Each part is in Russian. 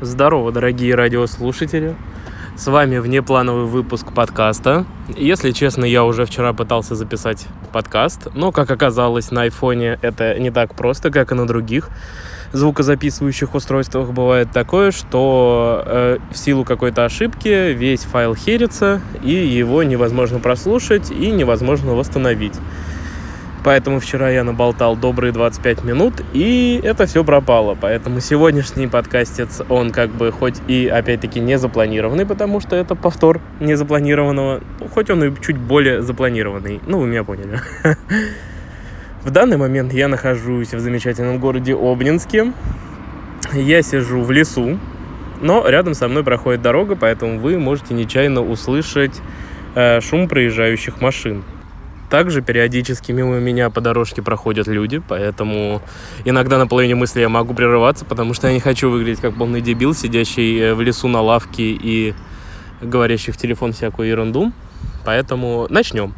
Здорово, дорогие радиослушатели. С вами внеплановый выпуск подкаста. Если честно, я уже вчера пытался записать подкаст, но, как оказалось, на айфоне это не так просто, как и на других звукозаписывающих устройствах бывает такое, что э, в силу какой-то ошибки весь файл херится, и его невозможно прослушать и невозможно восстановить. Поэтому вчера я наболтал добрые 25 минут, и это все пропало. Поэтому сегодняшний подкастец, он как бы хоть и опять-таки не запланированный, потому что это повтор незапланированного, хоть он и чуть более запланированный. Ну, вы меня поняли. В данный момент я нахожусь в замечательном городе Обнинске. Я сижу в лесу, но рядом со мной проходит дорога, поэтому вы можете нечаянно услышать э, шум проезжающих машин. Также периодически мимо меня по дорожке проходят люди, поэтому иногда на половине мысли я могу прерываться, потому что я не хочу выглядеть как полный дебил, сидящий э, в лесу на лавке и говорящий в телефон всякую ерунду. Поэтому начнем.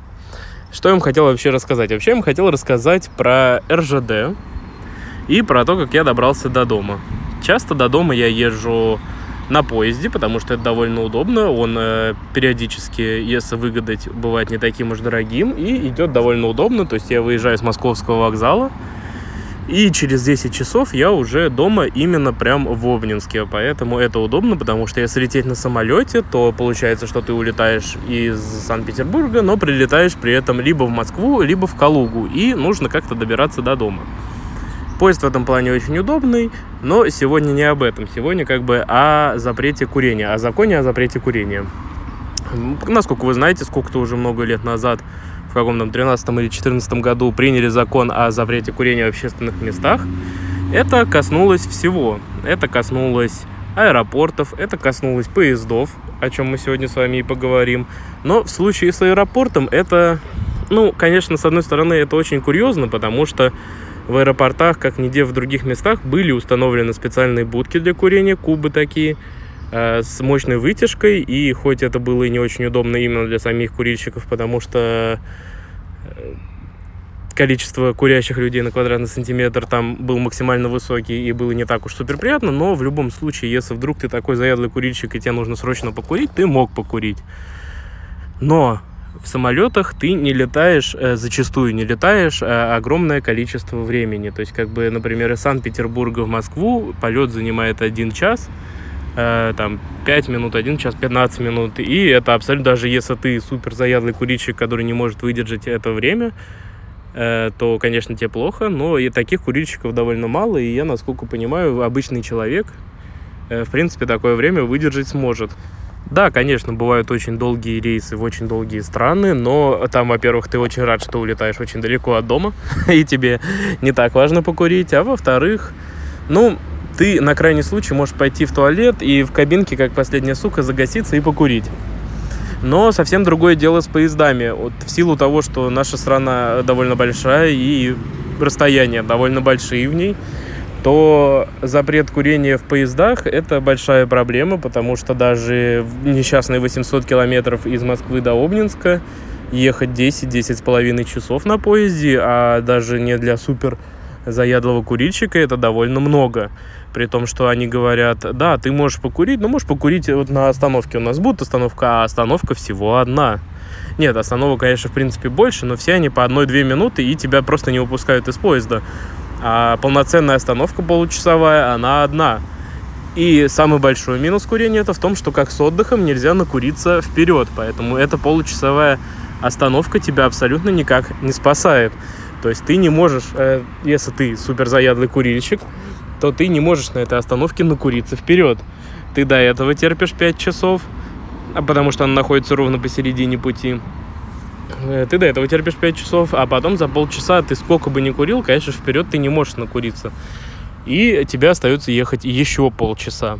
Что я вам хотел вообще рассказать? Вообще я вам хотел рассказать про РЖД и про то, как я добрался до дома. Часто до дома я езжу на поезде, потому что это довольно удобно. Он э, периодически, если выгадать, бывает не таким уж дорогим и идет довольно удобно. То есть я выезжаю с московского вокзала, и через 10 часов я уже дома именно прям в Обнинске. Поэтому это удобно, потому что если лететь на самолете, то получается, что ты улетаешь из Санкт-Петербурга, но прилетаешь при этом либо в Москву, либо в Калугу. И нужно как-то добираться до дома. Поезд в этом плане очень удобный, но сегодня не об этом. Сегодня как бы о запрете курения, о законе о запрете курения. Насколько вы знаете, сколько-то уже много лет назад, в каком-то 13 или 14 году приняли закон о запрете курения в общественных местах. Это коснулось всего. Это коснулось аэропортов, это коснулось поездов, о чем мы сегодня с вами и поговорим. Но в случае с аэропортом это, ну, конечно, с одной стороны, это очень курьезно, потому что в аэропортах, как нигде в других местах, были установлены специальные будки для курения, кубы такие, э, с мощной вытяжкой. И хоть это было и не очень удобно именно для самих курильщиков, потому что э, количество курящих людей на квадратный сантиметр там был максимально высокий и было не так уж супер приятно, но в любом случае, если вдруг ты такой заядлый курильщик и тебе нужно срочно покурить, ты мог покурить. Но в самолетах ты не летаешь, э, зачастую не летаешь э, огромное количество времени. То есть, как бы, например, из Санкт-Петербурга в Москву полет занимает один час, э, там 5 минут, 1 час 15 минут. И это абсолютно, даже если ты супер заядлый курильщик, который не может выдержать это время, э, то, конечно, тебе плохо. Но и таких курильщиков довольно мало. И я, насколько понимаю, обычный человек, в принципе, такое время выдержать сможет. Да, конечно, бывают очень долгие рейсы в очень долгие страны, но там, во-первых, ты очень рад, что улетаешь очень далеко от дома, и тебе не так важно покурить, а во-вторых, ну, ты на крайний случай можешь пойти в туалет и в кабинке, как последняя сука, загаситься и покурить. Но совсем другое дело с поездами. Вот в силу того, что наша страна довольно большая и расстояния довольно большие в ней, то запрет курения в поездах – это большая проблема, потому что даже несчастные 800 километров из Москвы до Обнинска ехать 10-10 с половиной часов на поезде, а даже не для супер заядлого курильщика это довольно много. При том, что они говорят, да, ты можешь покурить, но можешь покурить вот на остановке. У нас будет остановка, а остановка всего одна. Нет, остановок, конечно, в принципе больше, но все они по одной-две минуты, и тебя просто не выпускают из поезда. А полноценная остановка получасовая, она одна. И самый большой минус курения это в том, что как с отдыхом нельзя накуриться вперед. Поэтому эта получасовая остановка тебя абсолютно никак не спасает. То есть ты не можешь, э, если ты супер заядлый курильщик, то ты не можешь на этой остановке накуриться вперед. Ты до этого терпишь 5 часов, а потому что она находится ровно посередине пути. Э, ты до этого терпишь 5 часов, а потом за полчаса ты сколько бы ни курил, конечно, вперед ты не можешь накуриться. И тебе остается ехать еще полчаса.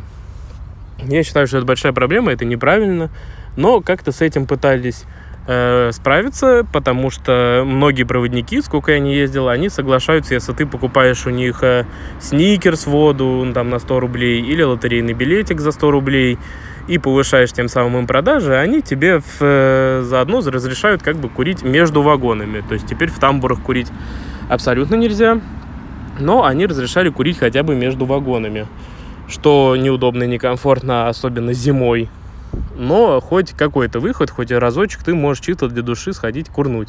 Я считаю, что это большая проблема, это неправильно, но как-то с этим пытались э, справиться, потому что многие проводники, сколько я не ездил, они соглашаются, если ты покупаешь у них э, сникерс воду там на 100 рублей или лотерейный билетик за 100 рублей, и повышаешь тем самым им продажи, они тебе в, э, заодно разрешают как бы курить между вагонами. То есть теперь в тамбурах курить абсолютно нельзя, но они разрешали курить хотя бы между вагонами. что неудобно и некомфортно, особенно зимой. Но хоть какой-то выход, хоть разочек ты можешь чисто для души сходить курнуть.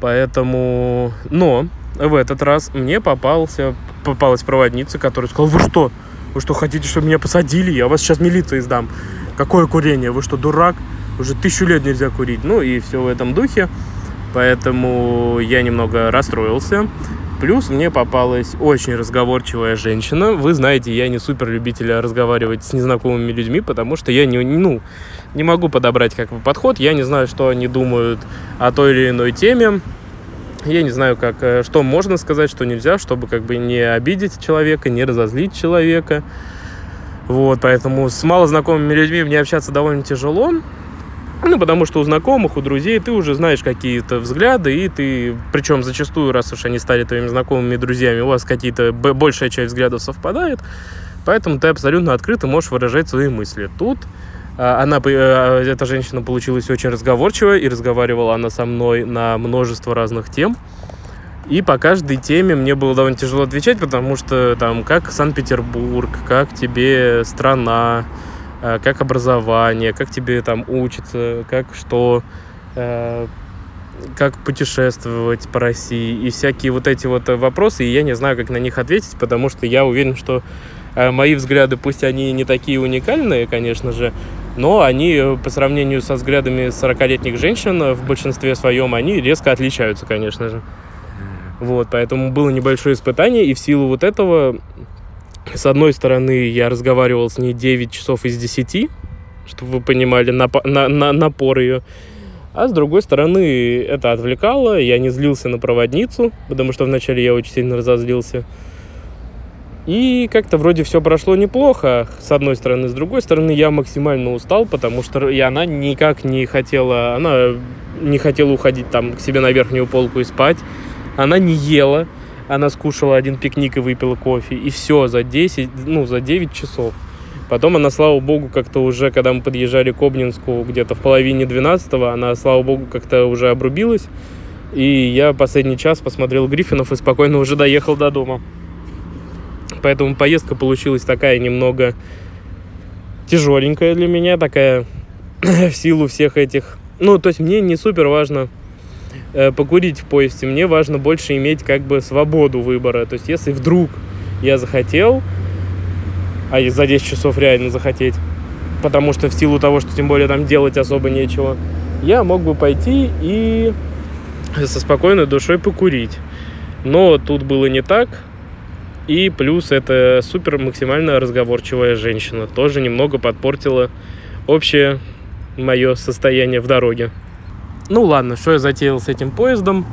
Поэтому... Но в этот раз мне попался, попалась проводница, которая сказала, вы что? Вы что, хотите, чтобы меня посадили? Я вас сейчас милиции сдам. Какое курение? Вы что, дурак? Уже тысячу лет нельзя курить. Ну и все в этом духе. Поэтому я немного расстроился. Плюс мне попалась очень разговорчивая женщина. Вы знаете, я не супер любитель разговаривать с незнакомыми людьми, потому что я не, ну, не могу подобрать как бы подход. Я не знаю, что они думают о той или иной теме. Я не знаю, как, э, что можно сказать, что нельзя, чтобы как бы не обидеть человека, не разозлить человека. Вот, поэтому с малознакомыми людьми мне общаться довольно тяжело. Ну, потому что у знакомых, у друзей ты уже знаешь какие-то взгляды, и ты, причем зачастую, раз уж они стали твоими знакомыми друзьями, у вас какие-то, большая часть взглядов совпадает, поэтому ты абсолютно открыто можешь выражать свои мысли. Тут она, э, эта женщина получилась очень разговорчивая, и разговаривала она со мной на множество разных тем. И по каждой теме мне было довольно тяжело отвечать, потому что там как Санкт-Петербург, как тебе страна, э, как образование, как тебе там учиться, как что, э, как путешествовать по России и всякие вот эти вот вопросы, и я не знаю, как на них ответить, потому что я уверен, что мои взгляды, пусть они не такие уникальные, конечно же, но они э, по сравнению со взглядами 40-летних женщин э, в большинстве своем, они резко отличаются, конечно же. Вот, поэтому было небольшое испытание, и в силу вот этого, с одной стороны, я разговаривал с ней 9 часов из 10, чтобы вы понимали нап- на- на- напор ее, а с другой стороны, это отвлекало, я не злился на проводницу, потому что вначале я очень сильно разозлился. И как-то вроде все прошло неплохо, с одной стороны. С другой стороны, я максимально устал, потому что и она никак не хотела, она не хотела уходить там к себе на верхнюю полку и спать. Она не ела, она скушала один пикник и выпила кофе. И все за 10, ну, за 9 часов. Потом она, слава богу, как-то уже, когда мы подъезжали к Обнинску, где-то в половине 12-го, она, слава богу, как-то уже обрубилась. И я последний час посмотрел Гриффинов и спокойно уже доехал до дома. Поэтому поездка получилась такая немного тяжеленькая для меня, такая в силу всех этих... Ну, то есть мне не супер важно э, покурить в поезде, мне важно больше иметь как бы свободу выбора. То есть если вдруг я захотел, а за 10 часов реально захотеть, потому что в силу того, что тем более там делать особо нечего, я мог бы пойти и со спокойной душой покурить. Но тут было не так. И плюс это супер максимально разговорчивая женщина. Тоже немного подпортила общее мое состояние в дороге. Ну ладно, что я затеял с этим поездом.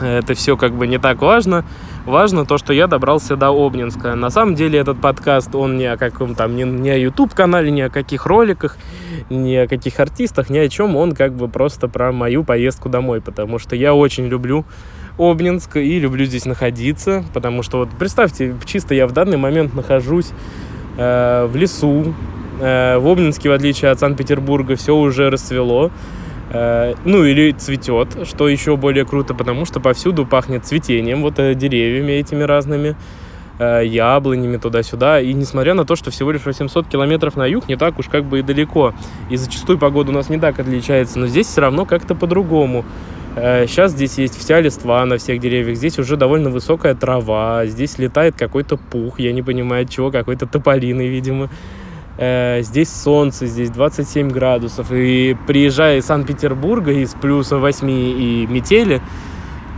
Это все как бы не так важно. Важно то, что я добрался до Обнинска. На самом деле этот подкаст, он не о каком там, не, не о YouTube-канале, не о каких роликах, не о каких артистах, ни о чем. Он как бы просто про мою поездку домой, потому что я очень люблю Обнинск и люблю здесь находиться, потому что вот представьте, чисто я в данный момент нахожусь э, в лесу, э, в Обнинске, в отличие от Санкт-Петербурга, все уже расцвело, ну или цветет, что еще более круто, потому что повсюду пахнет цветением, вот э, деревьями этими разными, э, яблонями туда-сюда. И несмотря на то, что всего лишь 800 километров на юг, не так уж как бы и далеко. И зачастую погода у нас не так отличается, но здесь все равно как-то по-другому. Сейчас э, здесь есть вся листва на всех деревьях, здесь уже довольно высокая трава, здесь летает какой-то пух, я не понимаю от чего, какой-то тополиный, видимо. Э, здесь солнце, здесь 27 градусов. И приезжая из Санкт-Петербурга из плюса 8 и метели,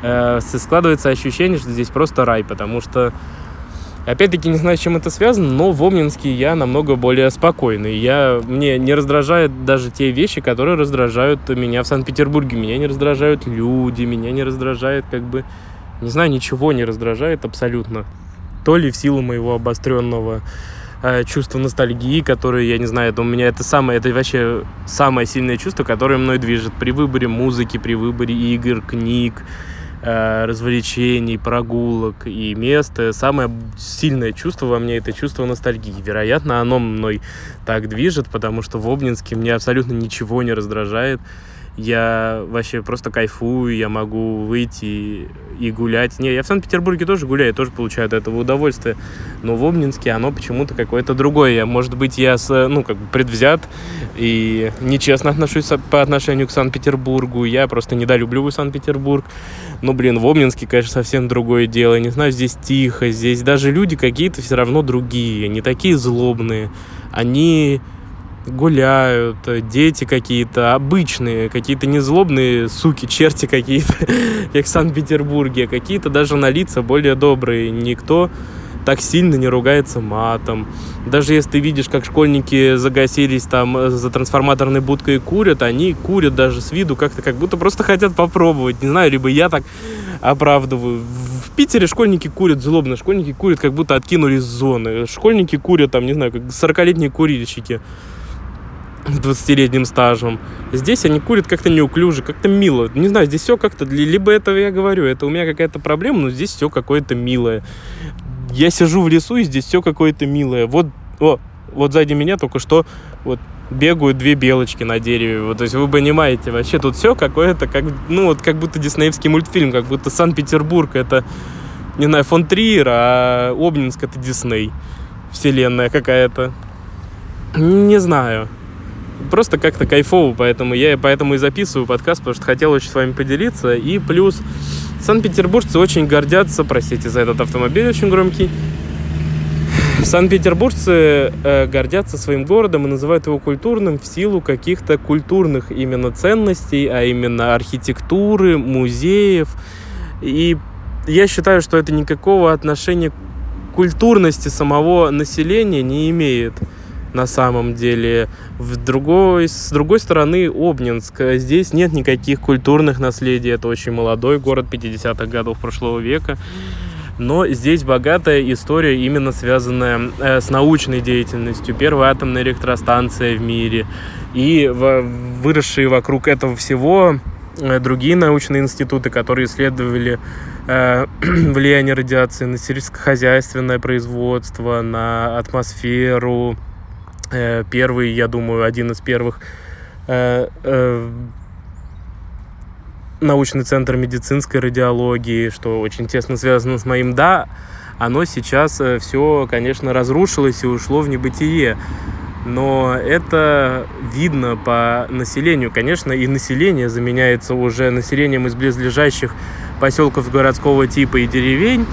э, складывается ощущение, что здесь просто рай, потому что Опять-таки, не знаю, с чем это связано, но в Обнинске я намного более спокойный. Я, мне не раздражают даже те вещи, которые раздражают меня в Санкт-Петербурге. Меня не раздражают люди, меня не раздражает как бы... Не знаю, ничего не раздражает абсолютно. То ли в силу моего обостренного э, чувства ностальгии, которое, я не знаю, это у меня это самое, это вообще самое сильное чувство, которое мной движет при выборе музыки, при выборе игр, книг, Э, развлечений, прогулок и места. Самое сильное чувство во мне это чувство ностальгии. Вероятно, оно мной так движет, потому что в Обнинске мне абсолютно ничего не раздражает. Я вообще просто кайфую, я могу выйти и гулять. Не, я в Санкт-Петербурге тоже гуляю, тоже получаю от этого удовольствие. Но в Обнинске оно почему-то какое-то другое. Я, может быть, я с, ну, как бы предвзят и нечестно отношусь по отношению к Санкт-Петербургу. Я просто недолюбливаю Санкт-Петербург. Но, блин, в Обнинске, конечно, совсем другое дело. Не знаю, здесь тихо, здесь даже люди какие-то все равно другие, не такие злобные. Они гуляют, дети какие-то обычные, какие-то незлобные суки, черти какие-то, как в Санкт-Петербурге, какие-то даже на лица более добрые. Никто так сильно не ругается матом. Даже если ты видишь, как школьники загасились там за трансформаторной будкой и курят, они курят даже с виду как-то, как будто просто хотят попробовать. Не знаю, либо я так оправдываю. В Питере школьники курят злобно, школьники курят, как будто откинулись с зоны. Школьники курят там, не знаю, как 40-летние курильщики с 20-летним стажем. Здесь они курят как-то неуклюже, как-то мило. Не знаю, здесь все как-то... Либо это я говорю, это у меня какая-то проблема, но здесь все какое-то милое. Я сижу в лесу, и здесь все какое-то милое. Вот, о, вот сзади меня только что вот бегают две белочки на дереве. Вот, то есть вы понимаете, вообще тут все какое-то, как, ну вот как будто диснеевский мультфильм, как будто Санкт-Петербург это, не знаю, фон Триер, а Обнинск это Дисней. Вселенная какая-то. Не знаю просто как-то кайфово, поэтому я поэтому и записываю подкаст, потому что хотел очень с вами поделиться. И плюс санкт-петербуржцы очень гордятся, простите за этот автомобиль очень громкий, Санкт-Петербуржцы э, гордятся своим городом и называют его культурным в силу каких-то культурных именно ценностей, а именно архитектуры, музеев. И я считаю, что это никакого отношения к культурности самого населения не имеет на самом деле. В другой, с другой стороны, Обнинск. Здесь нет никаких культурных наследий. Это очень молодой город 50-х годов прошлого века. Но здесь богатая история, именно связанная э, с научной деятельностью. Первая атомная электростанция в мире. И выросшие вокруг этого всего э, другие научные институты, которые исследовали э, влияние радиации на сельскохозяйственное производство, на атмосферу, первый, я думаю, один из первых э, э, научный центр медицинской радиологии, что очень тесно связано с моим «да», оно сейчас все, конечно, разрушилось и ушло в небытие. Но это видно по населению. Конечно, и население заменяется уже населением из близлежащих поселков городского типа и деревень,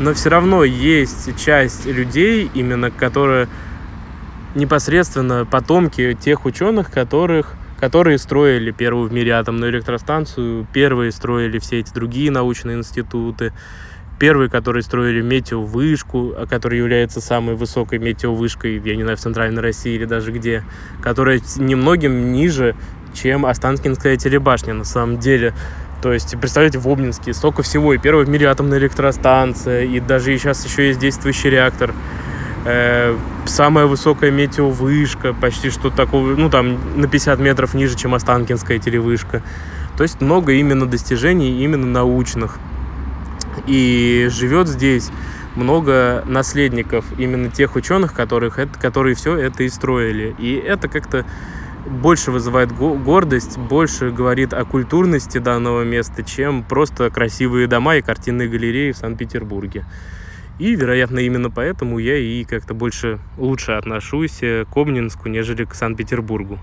но все равно есть часть людей, именно которые непосредственно потомки тех ученых, которых, которые строили первую в мире атомную электростанцию, первые строили все эти другие научные институты, первые, которые строили метеовышку, а которая является самой высокой метеовышкой, я не знаю, в Центральной России или даже где, которая немногим ниже, чем Останкинская телебашня на самом деле. То есть, представляете, в Обнинске столько всего. И первая в мире атомная электростанция, и даже сейчас еще есть действующий реактор. Э, самая высокая метеовышка, почти что такого, ну там на 50 метров ниже, чем Останкинская телевышка. То есть много именно достижений, именно научных. И живет здесь много наследников именно тех ученых, которых которые все это и строили. И это как-то больше вызывает гордость, больше говорит о культурности данного места, чем просто красивые дома и картинные галереи в Санкт-Петербурге. И, вероятно, именно поэтому я и как-то больше лучше отношусь к Обнинску, нежели к Санкт-Петербургу.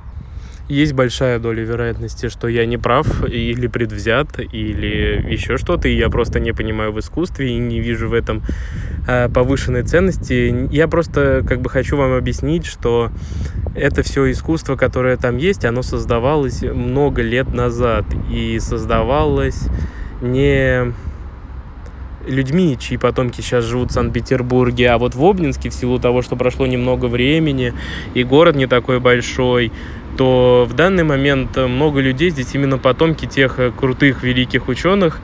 Есть большая доля вероятности, что я не прав или предвзят, или еще что-то, и я просто не понимаю в искусстве и не вижу в этом э, повышенной ценности. Я просто как бы хочу вам объяснить, что это все искусство, которое там есть, оно создавалось много лет назад, и создавалось не людьми, чьи потомки сейчас живут в Санкт-Петербурге, а вот в Обнинске в силу того, что прошло немного времени и город не такой большой, то в данный момент много людей здесь именно потомки тех э, крутых великих ученых,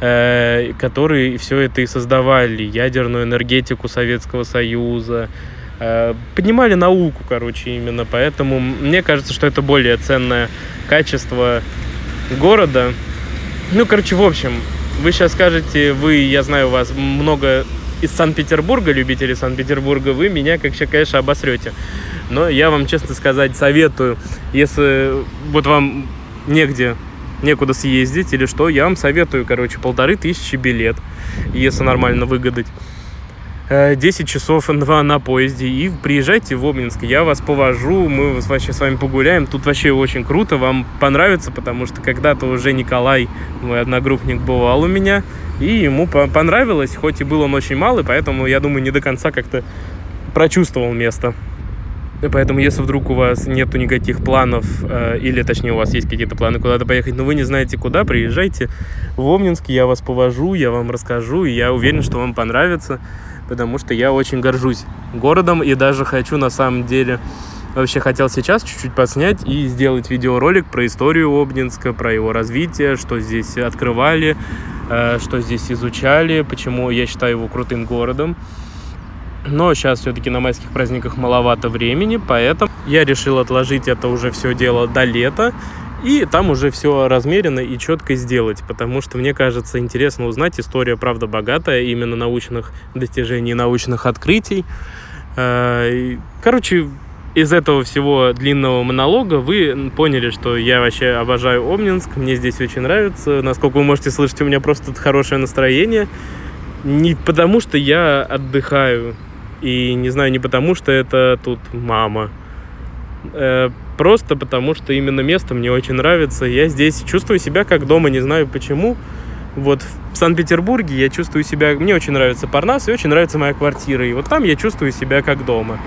э, которые все это и создавали, ядерную энергетику Советского Союза, э, поднимали науку, короче, именно. Поэтому мне кажется, что это более ценное качество города. Ну, короче, в общем, вы сейчас скажете, вы, я знаю, вас много из Санкт-Петербурга, любители Санкт-Петербурга, вы меня, как сейчас, конечно, обосрете. Но я вам, честно сказать, советую, если вот вам негде, некуда съездить или что, я вам советую, короче, полторы тысячи билет, если нормально выгадать. 10 часов на, на поезде. И приезжайте в Обнинск, я вас повожу, мы вообще с вами погуляем, тут вообще очень круто, вам понравится, потому что когда-то уже Николай, мой одногруппник, бывал у меня, и ему понравилось, хоть и был он очень малый, поэтому, я думаю, не до конца как-то прочувствовал место. Поэтому, если вдруг у вас нету никаких планов, э, или точнее у вас есть какие-то планы куда-то поехать, но вы не знаете куда, приезжайте в Обнинск, я вас повожу, я вам расскажу, и я уверен, что вам понравится потому что я очень горжусь городом и даже хочу на самом деле вообще хотел сейчас чуть-чуть подснять и сделать видеоролик про историю Обнинска, про его развитие, что здесь открывали, э, что здесь изучали, почему я считаю его крутым городом. Но сейчас все-таки на майских праздниках маловато времени, поэтому я решил отложить это уже все дело до лета и там уже все размеренно и четко сделать, потому что мне кажется интересно узнать, история правда богатая, именно научных достижений, научных открытий. Э, короче, из этого всего длинного монолога вы поняли, что я вообще обожаю Обнинск, мне здесь очень нравится. Насколько вы можете слышать, у меня просто хорошее настроение. Не потому, что я отдыхаю, и не знаю, не потому, что это тут мама. Просто потому, что именно место мне очень нравится. Я здесь чувствую себя как дома, не знаю почему. Вот в Санкт-Петербурге я чувствую себя... Мне очень нравится Парнас и очень нравится моя квартира. И вот там я чувствую себя как дома.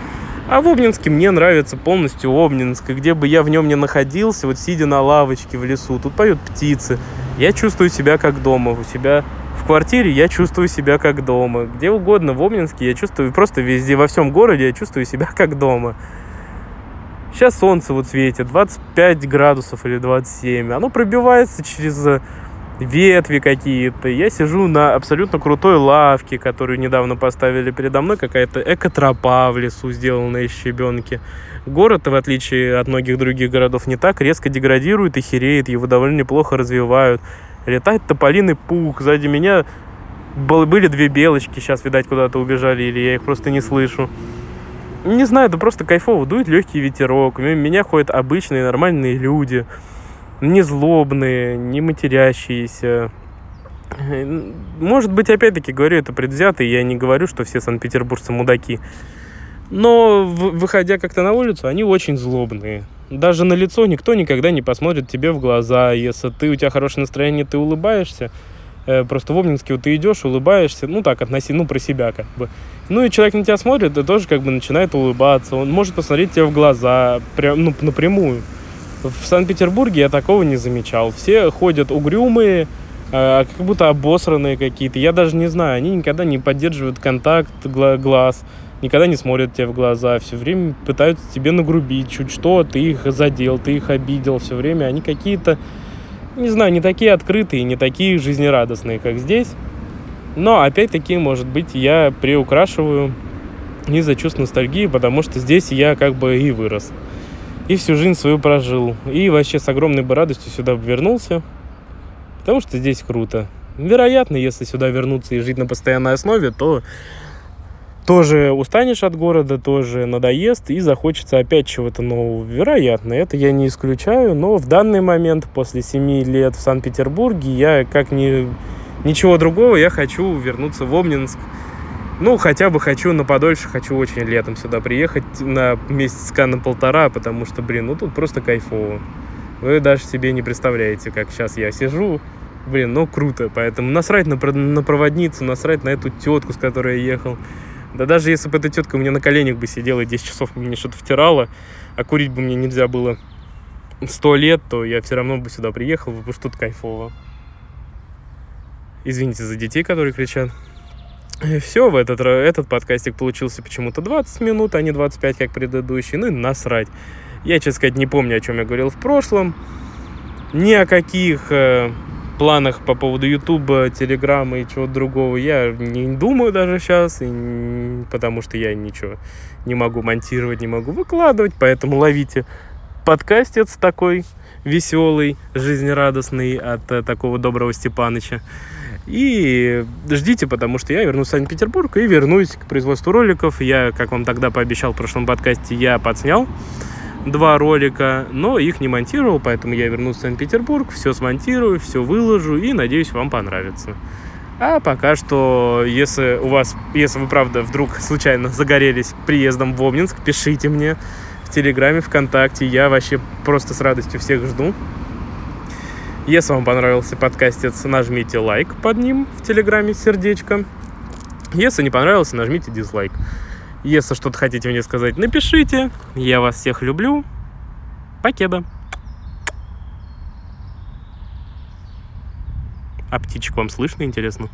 А в Обнинске мне нравится полностью Обнинск. И где бы я в нем не находился, вот сидя на лавочке в лесу, тут поют птицы. Я чувствую себя как дома. У себя в квартире я чувствую себя как дома. Где угодно в Обнинске я чувствую, просто везде, во всем городе я чувствую себя как дома. Сейчас солнце вот светит, 25 градусов или 27. Оно пробивается через э, ветви какие-то. Я сижу на абсолютно крутой лавке, которую недавно поставили передо мной. Какая-то экотропа в лесу, сделанная из щебенки. Город, в отличие от многих других городов, не так резко деградирует и хереет. Его довольно неплохо развивают. Летает тополиный пух. Сзади меня были две белочки. Сейчас, видать, куда-то убежали, или я их просто не слышу. Не знаю, это просто кайфово. Дует легкий ветерок. Меня ходят обычные нормальные люди. Не злобные, не матерящиеся. Может быть, опять-таки, говорю это предвзято, и я не говорю, что все санкт-петербуржцы мудаки. Но, выходя как-то на улицу, они очень злобные. Даже на лицо никто никогда не посмотрит тебе в глаза. Если ты, у тебя хорошее настроение, ты улыбаешься, просто в Обнинске вот ты идешь, улыбаешься, ну так, относи, ну про себя как бы. Ну и человек на тебя смотрит, и тоже как бы начинает улыбаться. Он может посмотреть тебе в глаза, прям, ну, напрямую. В Санкт-Петербурге я такого не замечал. Все ходят угрюмые, э, как будто обосранные какие-то. Я даже не знаю, они никогда не поддерживают контакт глаз, никогда не смотрят тебе в глаза, все время пытаются тебе нагрубить чуть что, ты их задел, ты их обидел, все время они какие-то не знаю, не такие открытые, не такие жизнерадостные, как здесь. Но, опять-таки, может быть, я приукрашиваю из-за чувств ностальгии, потому что здесь я как бы и вырос. И всю жизнь свою прожил. И вообще с огромной бы радостью сюда вернулся, потому что здесь круто. Вероятно, если сюда вернуться и жить на постоянной основе, то тоже устанешь от города, тоже надоест и захочется опять чего-то нового. Вероятно, это я не исключаю, но в данный момент, после 7 лет в Санкт-Петербурге, я как ни, ничего другого, я хочу вернуться в Обнинск. Ну, хотя бы хочу на подольше, хочу очень летом сюда приехать на месяцка на полтора, потому что, блин, ну тут просто кайфово. Вы даже себе не представляете, как сейчас я сижу, блин, ну круто, поэтому насрать на, на проводницу, насрать на эту тетку, с которой я ехал. Да даже если бы эта тетка у меня на коленях бы сидела и 10 часов мне что-то втирала, а курить бы мне нельзя было сто лет, то я все равно бы сюда приехал, потому что тут кайфово. Извините за детей, которые кричат. И все, в этот, этот подкастик получился почему-то 20 минут, а не 25, как предыдущий. Ну и насрать. Я, честно сказать, не помню, о чем я говорил в прошлом. Ни о каких э, планах по поводу Ютуба, Телеграма и чего-то другого я не думаю даже сейчас, и, потому что я ничего не могу монтировать, не могу выкладывать, поэтому ловите подкастец такой веселый, жизнерадостный от э, такого доброго Степаныча. И ждите, потому что я вернусь в Санкт-Петербург и вернусь к производству роликов. Я, как вам тогда пообещал в прошлом подкасте, я подснял два ролика, но их не монтировал, поэтому я вернусь в Санкт-Петербург, все смонтирую, все выложу и надеюсь, вам понравится. А пока что, если у вас, если вы, правда, вдруг случайно загорелись приездом в Обнинск, пишите мне в Телеграме, ВКонтакте. Я вообще просто с радостью всех жду. Если вам понравился подкастец, нажмите лайк под ним в Телеграме, сердечко. Если не понравился, нажмите дизлайк. Если что-то хотите мне сказать, напишите. Я вас всех люблю. Покеда. А птичек вам слышно, интересно?